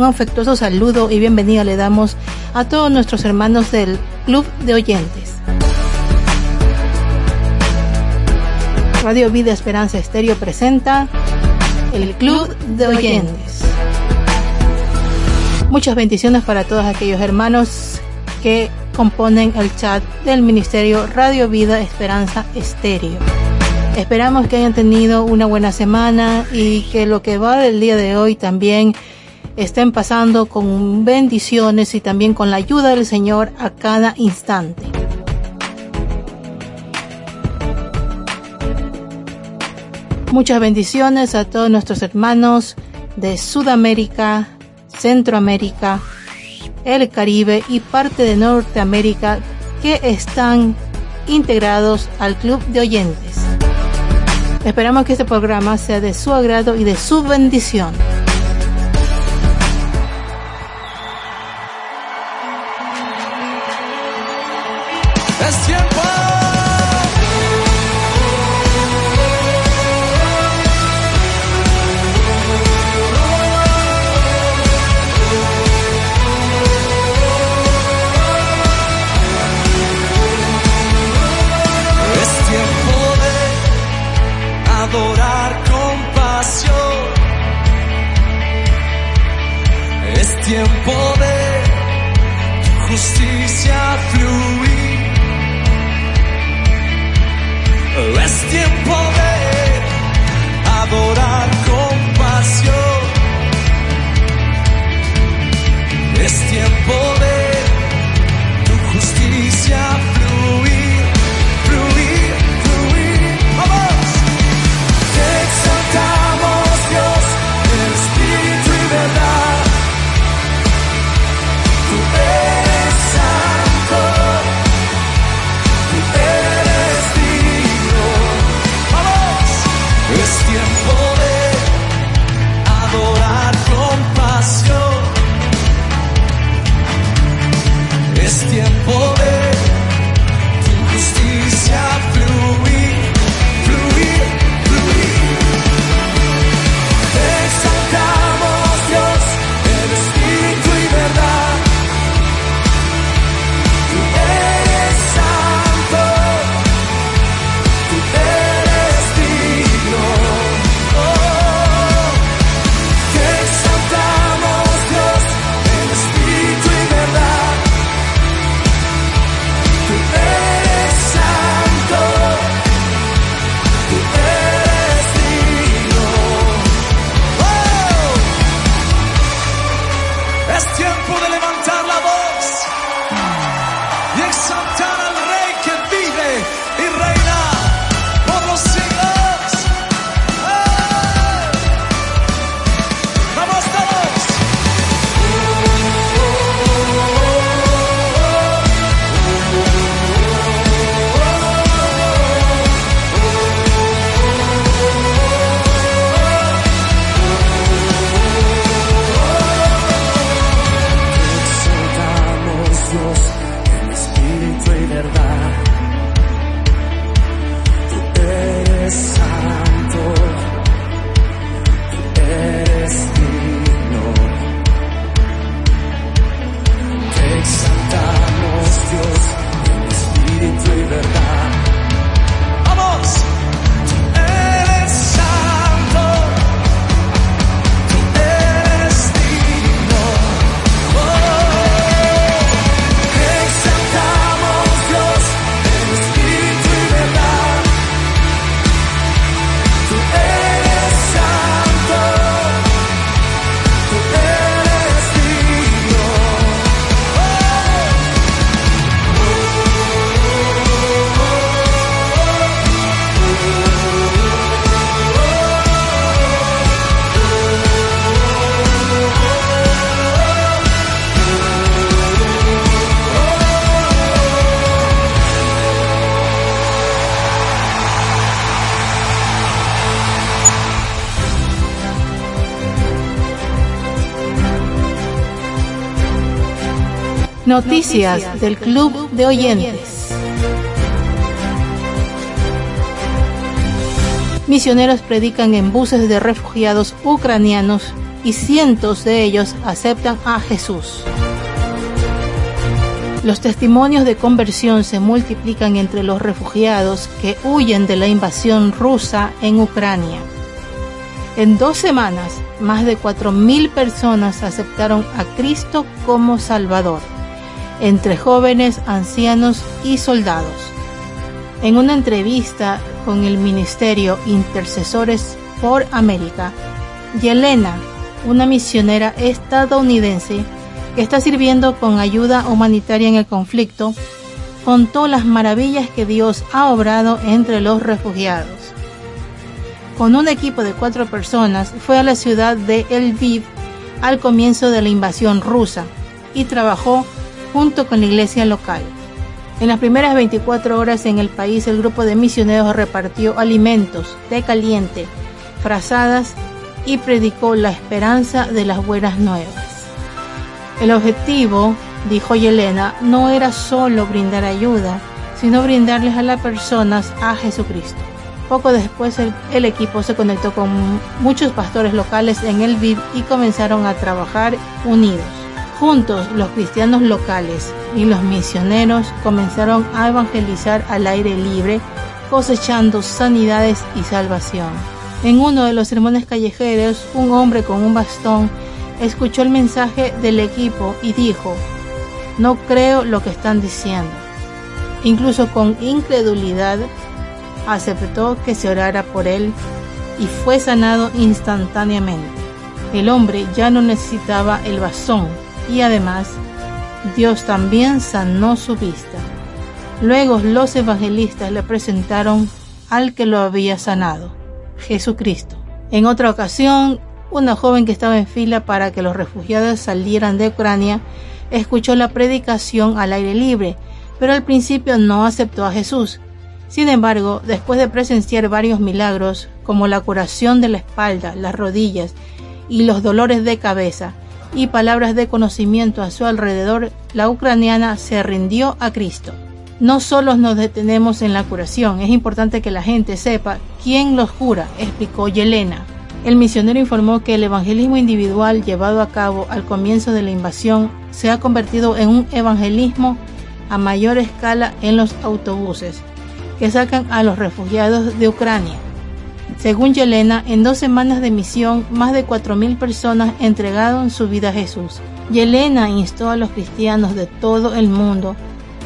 un afectuoso saludo y bienvenida le damos a todos nuestros hermanos del Club de Oyentes. Radio Vida Esperanza Estéreo presenta el Club de Oyentes. Muchas bendiciones para todos aquellos hermanos que componen el chat del Ministerio Radio Vida Esperanza Estéreo. Esperamos que hayan tenido una buena semana y que lo que va del día de hoy también estén pasando con bendiciones y también con la ayuda del Señor a cada instante. Muchas bendiciones a todos nuestros hermanos de Sudamérica, Centroamérica, el Caribe y parte de Norteamérica que están integrados al Club de Oyentes. Esperamos que este programa sea de su agrado y de su bendición. Noticias del Club de Oyentes. Misioneros predican en buses de refugiados ucranianos y cientos de ellos aceptan a Jesús. Los testimonios de conversión se multiplican entre los refugiados que huyen de la invasión rusa en Ucrania. En dos semanas, más de 4.000 personas aceptaron a Cristo como Salvador, entre jóvenes, ancianos y soldados. En una entrevista con el Ministerio Intercesores por América, Yelena, una misionera estadounidense que está sirviendo con ayuda humanitaria en el conflicto, contó las maravillas que Dios ha obrado entre los refugiados. Con un equipo de cuatro personas fue a la ciudad de Lviv al comienzo de la invasión rusa y trabajó junto con la iglesia local. En las primeras 24 horas en el país el grupo de misioneros repartió alimentos, té caliente, frazadas y predicó la esperanza de las buenas nuevas. El objetivo, dijo Yelena, no era solo brindar ayuda, sino brindarles a las personas a Jesucristo. Poco después el, equipo se conectó con muchos pastores locales en el VIV y comenzaron a trabajar unidos. Juntos los cristianos locales y los misioneros comenzaron a evangelizar al aire libre, cosechando sanidades y salvación. En uno de los sermones callejeros, un hombre con un bastón escuchó el mensaje del equipo y dijo, no creo lo que están diciendo. Incluso con incredulidad, aceptó que se orara por él y fue sanado instantáneamente. El hombre ya no necesitaba el bastón y además Dios también sanó su vista. Luego los evangelistas le presentaron al que lo había sanado. Jesucristo. En otra ocasión, una joven que estaba en fila para que los refugiados salieran de Ucrania escuchó la predicación al aire libre, pero al principio no aceptó a Jesús. Sin embargo, después de presenciar varios milagros, como la curación de la espalda, las rodillas y los dolores de cabeza, y palabras de conocimiento a su alrededor, la ucraniana se rindió a Cristo. No solo nos detenemos en la curación, es importante que la gente sepa quién los cura, explicó Yelena. El misionero informó que el evangelismo individual llevado a cabo al comienzo de la invasión se ha convertido en un evangelismo a mayor escala en los autobuses que sacan a los refugiados de Ucrania. Según Yelena, en dos semanas de misión, más de 4.000 personas entregaron su vida a Jesús. Yelena instó a los cristianos de todo el mundo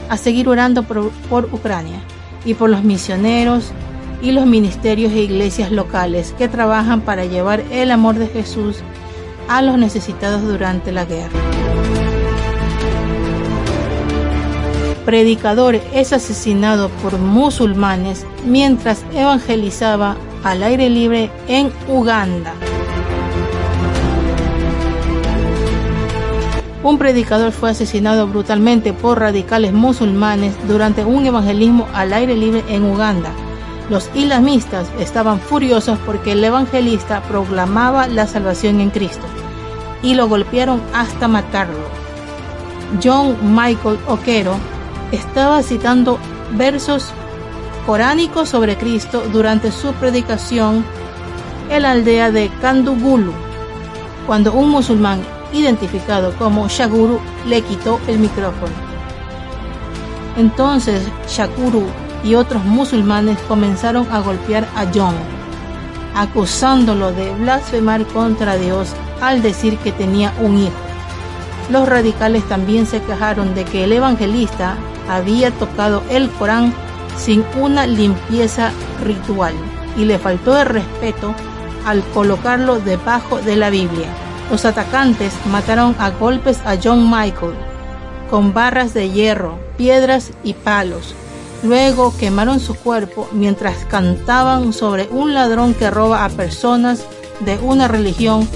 a seguir orando por, Ucrania y por los misioneros y los ministerios e iglesias locales que trabajan para llevar el amor de Jesús a los necesitados durante la guerra. Predicador es asesinado por musulmanes mientras evangelizaba al aire libre en Uganda. un predicador fue asesinado brutalmente por radicales musulmanes durante un evangelismo al aire libre en Uganda. Los islamistas estaban furiosos porque el evangelista proclamaba la salvación en Cristo y lo golpearon hasta matarlo. John Michael Oquero estaba citando versos coránicos sobre Cristo durante su predicación en la aldea de Kandugulu, cuando un musulmán identificado como Shaguru, le quitó el micrófono. Entonces Shakuru y otros musulmanes comenzaron a golpear a John, acusándolo de blasfemar contra Dios al decir que tenía un hijo. Los radicales también se quejaron de que el evangelista había tocado el Corán sin una limpieza ritual y le faltó el respeto al colocarlo debajo de la Biblia. Los atacantes mataron a golpes a John Michael con barras de hierro, piedras y palos. Luego quemaron su cuerpo mientras cantaban sobre un ladrón que roba a personas de una religión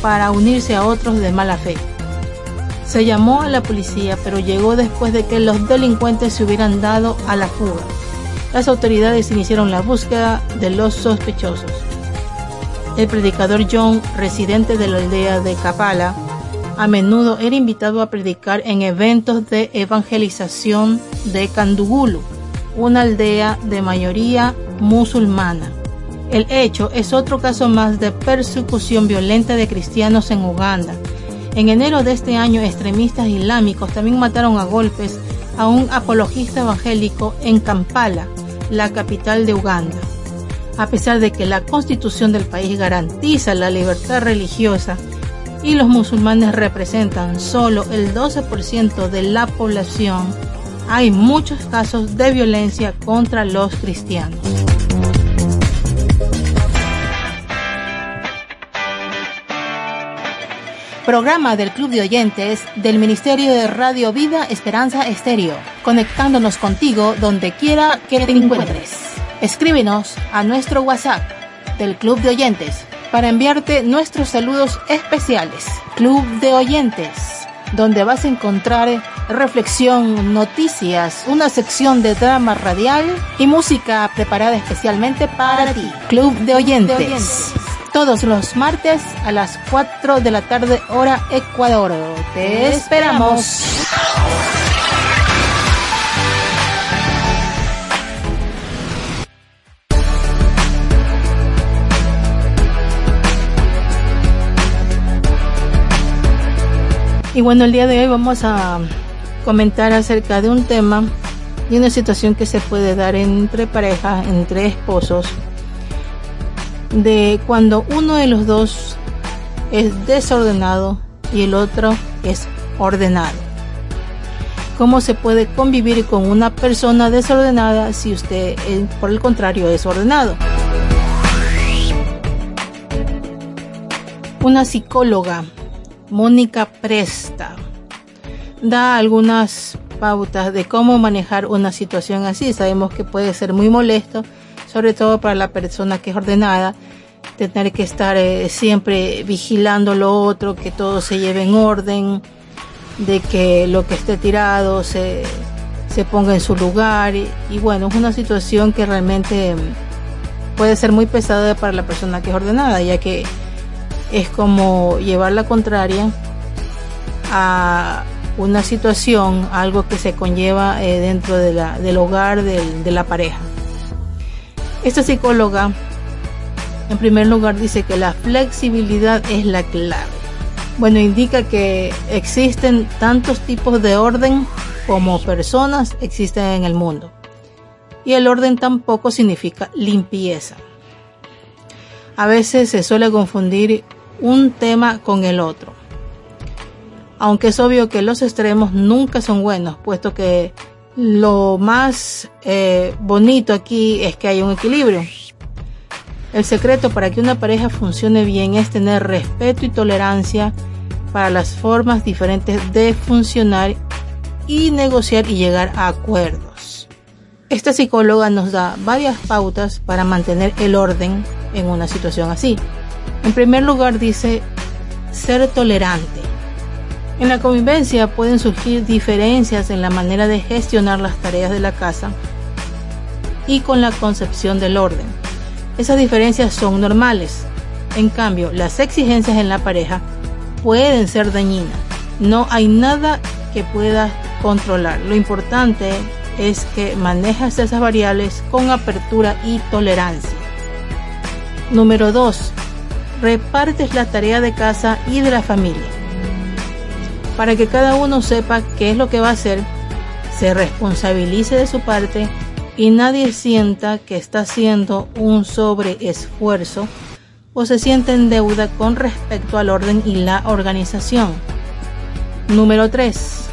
para unirse a otros de mala fe. Se llamó a la policía, pero llegó después de que los delincuentes se hubieran dado a la fuga. Las autoridades iniciaron la búsqueda de los sospechosos. El predicador John, residente de la aldea de Kapala, a menudo era invitado a predicar en eventos de evangelización de Kandugulu, una aldea de mayoría musulmana. El hecho es otro caso más de persecución violenta de cristianos en Uganda. En enero de este año, extremistas islámicos también mataron a golpes a un apologista evangélico en Kampala, la capital de Uganda. A pesar de que la constitución del país garantiza la libertad religiosa y los musulmanes representan solo el 12% de la población, hay muchos casos de violencia contra los cristianos. Programa del Club de Oyentes del Ministerio de Radio Vida Esperanza Estéreo, conectándonos contigo donde quiera que te encuentres. Escríbenos a nuestro WhatsApp del Club de Oyentes para enviarte nuestros saludos especiales. Club de Oyentes, donde vas a encontrar reflexión, noticias, una sección de drama radial y música preparada especialmente para ti. Club de Oyentes todos los martes a las 4 de la tarde hora Ecuador. Te esperamos. Y bueno, el día de hoy vamos a comentar acerca de un tema y una situación que se puede dar entre parejas, entre esposos, de cuando uno de los dos es desordenado y el otro es ordenado. ¿Cómo se puede convivir con una persona desordenada si usted, eh, por el contrario, es ordenado? Una psicóloga, Mónica Presta, da algunas pautas de cómo manejar una situación así. Sabemos que puede ser muy molesto sobre todo para la persona que es ordenada, tener que estar eh, siempre vigilando lo otro, que todo se lleve en orden, de que lo que esté tirado se, ponga en su lugar. Y, bueno, es una situación que realmente puede ser muy pesada para la persona que es ordenada, ya que es como llevar la contraria a una situación, algo que se conlleva eh, dentro de la, del hogar de la pareja. Esta psicóloga, en primer lugar, dice que la flexibilidad es la clave. Bueno, indica que existen tantos tipos de orden como personas existen en el mundo. Y el orden tampoco significa limpieza. A veces se suele confundir un tema con el otro. Aunque es obvio que los extremos nunca son buenos, puesto que lo más eh, bonito aquí es que hay un equilibrio. El secreto para que una pareja funcione bien es tener respeto y tolerancia para las formas diferentes de funcionar y negociar y llegar a acuerdos. Esta psicóloga nos da varias pautas para mantener el orden en una situación así. En primer lugar dice ser tolerante. En la convivencia pueden surgir diferencias en la manera de gestionar las tareas de la casa y con la concepción del orden. Esas diferencias son normales. En cambio, las exigencias en la pareja pueden ser dañinas. No hay nada que puedas controlar. Lo importante es que manejas esas variables con apertura y tolerancia. Número 2. Repartes la tarea de casa y de la familia para que cada uno sepa qué es lo que va a hacer, se responsabilice de su parte y nadie sienta que está haciendo un sobreesfuerzo o se siente en deuda con respecto al orden y la organización. Número 3.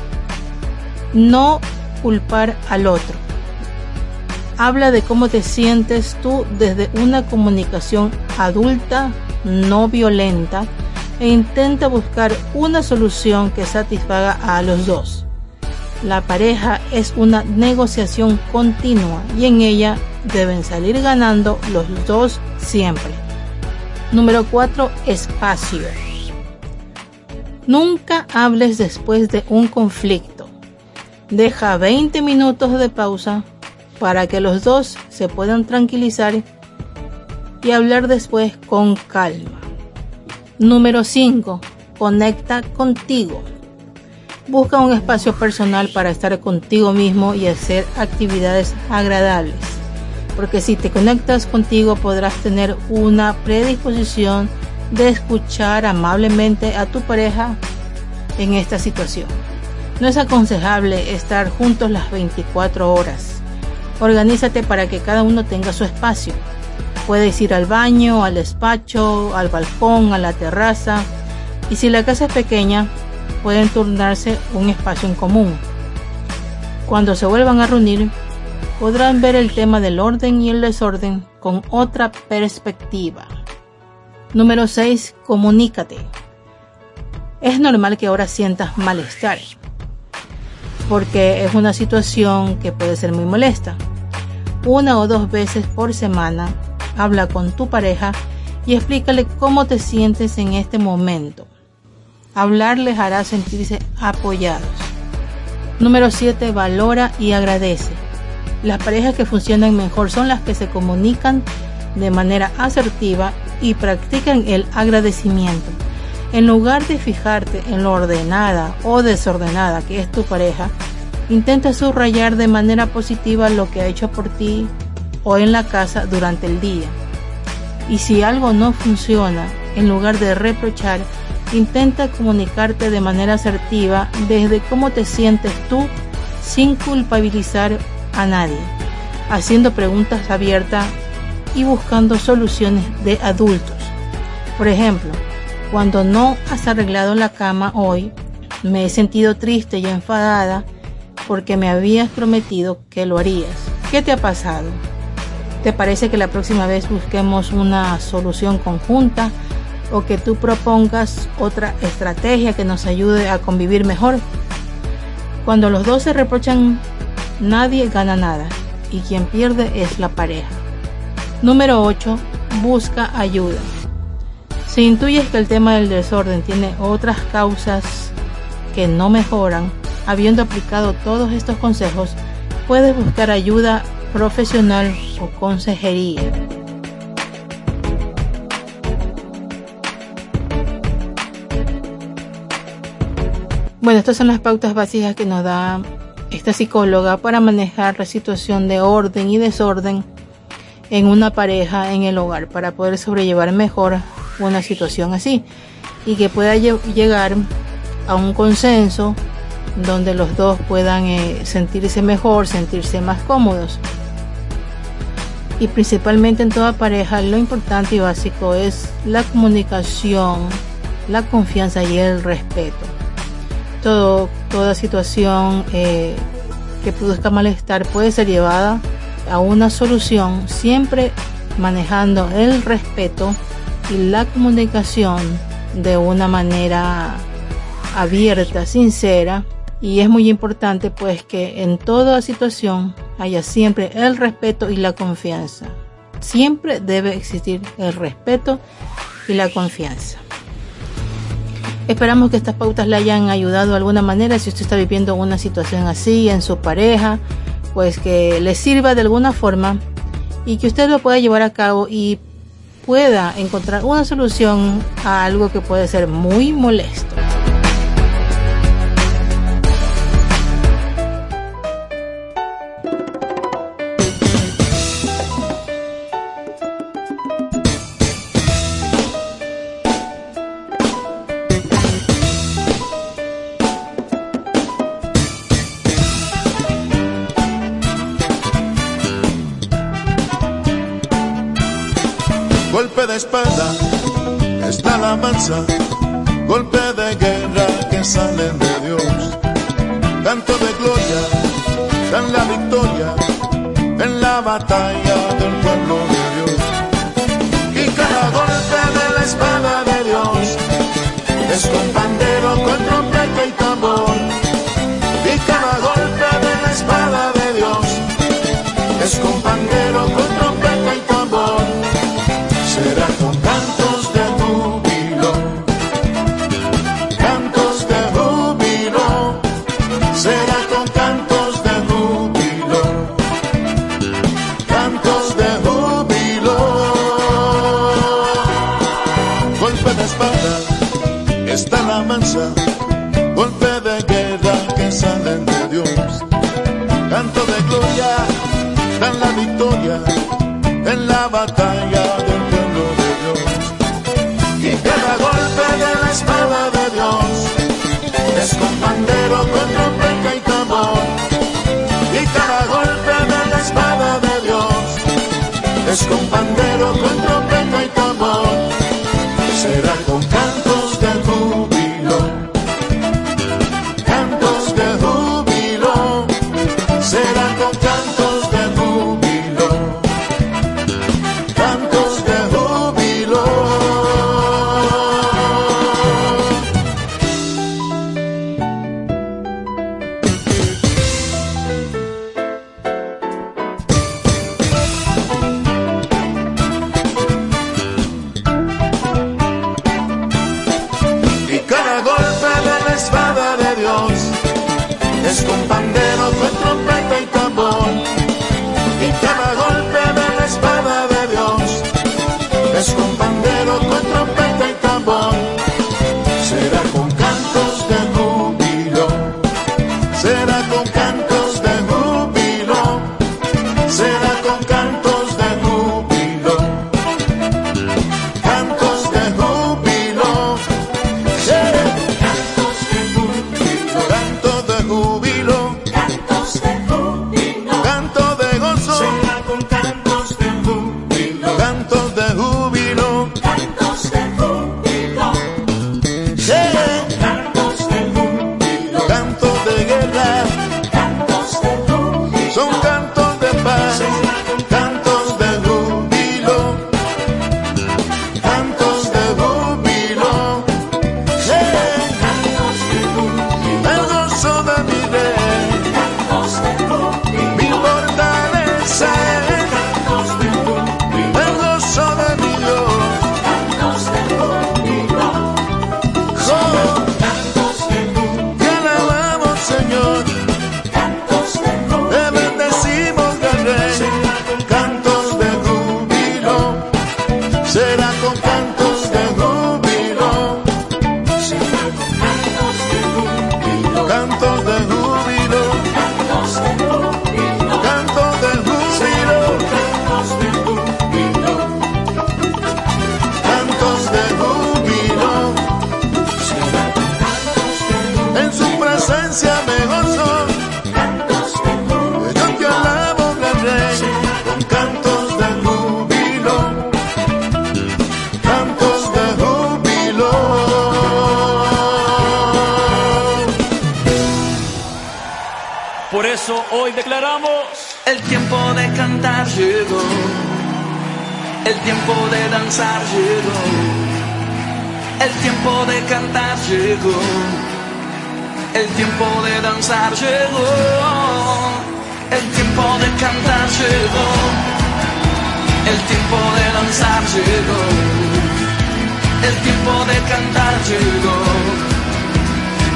No culpar al otro. Habla de cómo te sientes tú desde una comunicación adulta, no violenta, e intenta buscar una solución que satisfaga a los dos. La pareja es una negociación continua y en ella deben salir ganando los dos siempre. Número 4. Espacio. Nunca hables después de un conflicto. Deja 20 minutos de pausa para que los dos se puedan tranquilizar y hablar después con calma. Número 5. Conecta contigo. Busca un espacio personal para estar contigo mismo y hacer actividades agradables. porque si te conectas contigo podrás tener una predisposición de escuchar amablemente a tu pareja en esta situación. No es aconsejable estar juntos las 24 horas. Organízate para que cada uno tenga su espacio. Puedes ir al baño, al despacho, al balcón, a la terraza. Y si la casa es pequeña, pueden turnarse un espacio en común. Cuando se vuelvan a reunir, podrán ver el tema del orden y el desorden con otra perspectiva. Número 6. Comunícate. Es normal que ahora sientas malestar, porque es una situación que puede ser muy molesta. Una o dos veces por semana, habla con tu pareja y explícale cómo te sientes en este momento. Hablar les hará sentirse apoyados. Número 7. Valora y agradece. Las parejas que funcionan mejor son las que se comunican de manera asertiva y practican el agradecimiento. En lugar de fijarte en lo ordenada o desordenada que es tu pareja, intenta subrayar de manera positiva lo que ha hecho por ti o en la casa durante el día. Y si algo no funciona, en lugar de reprochar, intenta comunicarte de manera asertiva desde cómo te sientes tú sin culpabilizar a nadie, haciendo preguntas abiertas y buscando soluciones de adultos. Por ejemplo, cuando no has arreglado la cama hoy, me he sentido triste y enfadada porque me habías prometido que lo harías. ¿Qué te ha pasado? ¿Te parece que la próxima vez busquemos una solución conjunta o que tú propongas otra estrategia que nos ayude a convivir mejor? Cuando los dos se reprochan Nadie gana nada y quien pierde es la pareja. Número 8. Busca ayuda. Si intuyes que el tema del desorden tiene otras causas que no mejoran, habiendo aplicado todos estos consejos, puedes buscar ayuda profesional o consejería. Bueno, estas son las pautas básicas que nos da esta psicóloga para manejar la situación de orden y desorden en una pareja en el hogar para poder sobrellevar mejor una situación así y que pueda llegar a un consenso donde los dos puedan eh, sentirse mejor, sentirse más cómodos. Y principalmente en toda pareja lo importante y básico es la comunicación, la confianza y el respeto. Toda situación eh, que produzca malestar puede ser llevada a una solución siempre manejando el respeto y la comunicación de una manera abierta, sincera. Y es muy importante pues que en toda situación haya siempre el respeto y la confianza. Siempre debe existir el respeto y la confianza. Esperamos que estas pautas le hayan ayudado de alguna manera si usted está viviendo una situación así en su pareja, pues que le sirva de alguna forma y que usted lo pueda llevar a cabo y pueda encontrar una solución a algo que puede ser muy molesto. Golpe de guerra que salen de Dios. Canto de gloria, dan la victoria en la batalla del pueblo de Dios. Y cada golpe de la espada de Dios es con pandero, con trompeta y tambor. Y cada golpe de la espada de Dios es con pandero, con es con pandero, con trompeta y tambor. Será El tiempo de danzar llegó. El tiempo de cantar llegó. El tiempo de danzar llegó. El tiempo de cantar llegó. El tiempo de danzar llegó. El tiempo de cantar llegó.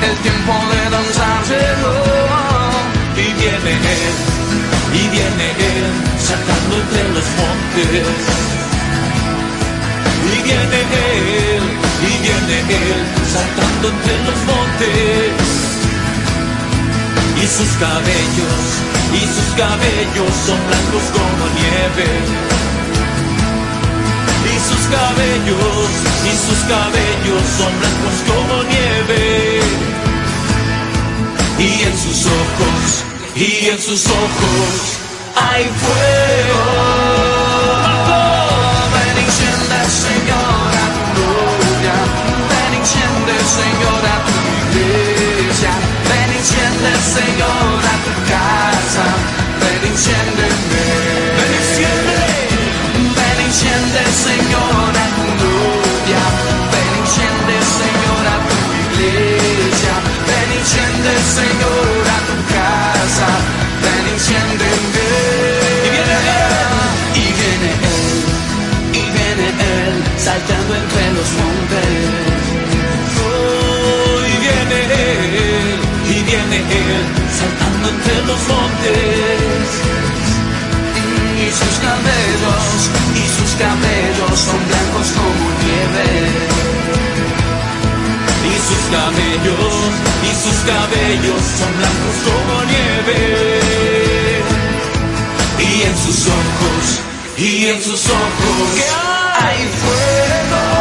El tiempo de danzar llegó. y viene Él, y viene Él, saltando entre los montes. Y viene Él, y viene Él, saltando entre los montes. Y sus cabellos, y sus cabellos son blancos como nieve. Y sus cabellos, y sus cabellos son blancos como nieve y en sus ojos, y en sus ojos hay fuego. Ven enciende, Señor, a tu gloria. Ven enciende, Señor, a tu iglesia. Ven enciende, Señor, Y sus cabellos, y sus cabellos son blancos como nieve. Y sus cabellos, y sus cabellos son blancos como nieve. Y en sus ojos, y en sus ojos hay fuego.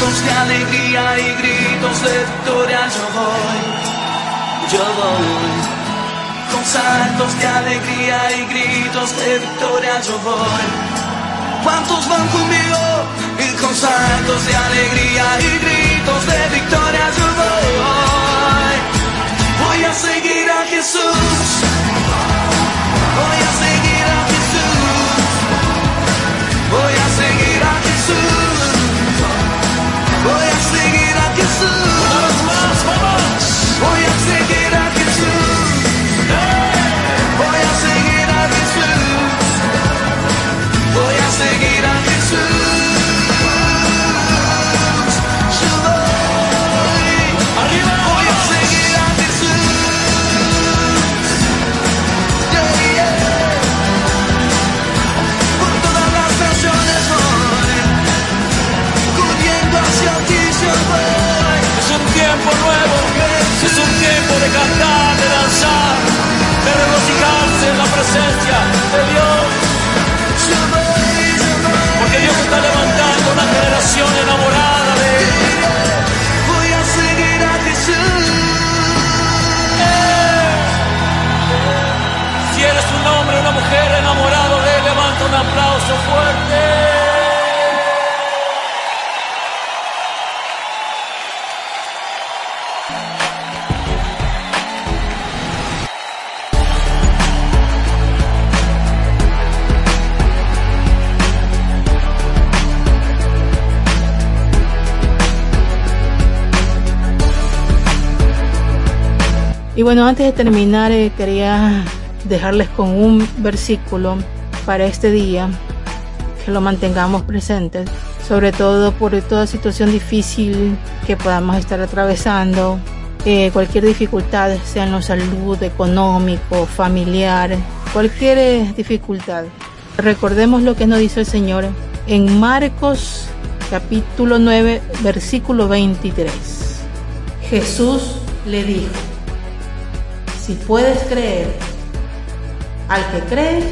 De alegría y gritos de victoria yo voy. Yo voy. Con saltos de alegría y gritos de victoria yo voy. ¿Cuántos van conmigo? Y con saltos de alegría y gritos de victoria yo voy. Voy a seguir a Jesús. Voy a seguir Y bueno, antes de terminar, eh, quería dejarles con un versículo para este día, que lo mantengamos presente, sobre todo por toda situación difícil que podamos estar atravesando, cualquier dificultad, sea en la salud, económico, familiar, cualquier eh, dificultad. Recordemos lo que nos dice el Señor en Marcos capítulo 9, versículo 23. Jesús le dijo, si puedes creer, al que cree,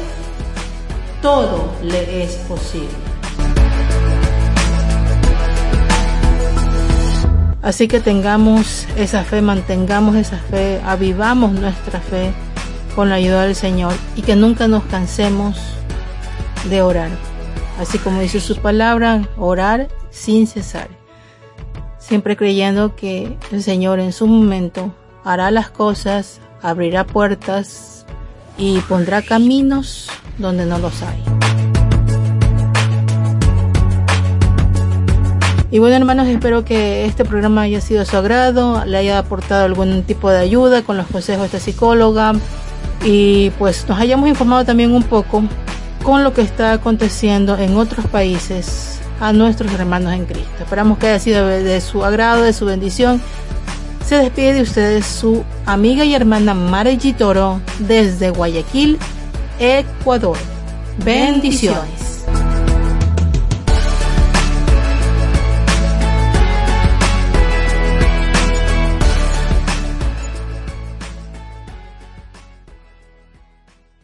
todo le es posible. Así que tengamos esa fe, mantengamos esa fe, avivamos nuestra fe con la ayuda del Señor y que nunca nos cansemos de orar. Así como dice su palabra, orar sin cesar. Siempre creyendo que el Señor en su momento hará las cosas, abrirá puertas y pondrá caminos donde no los hay. Y bueno hermanos, espero que este programa haya sido de su agrado, le haya aportado algún tipo de ayuda con los consejos de esta psicóloga y pues nos hayamos informado también un poco con lo que está aconteciendo en otros países a nuestros hermanos en Cristo. Esperamos que haya sido de su agrado, de su bendición. Se despide de ustedes su amiga y hermana Mara Toro desde Guayaquil, Ecuador. Bendiciones.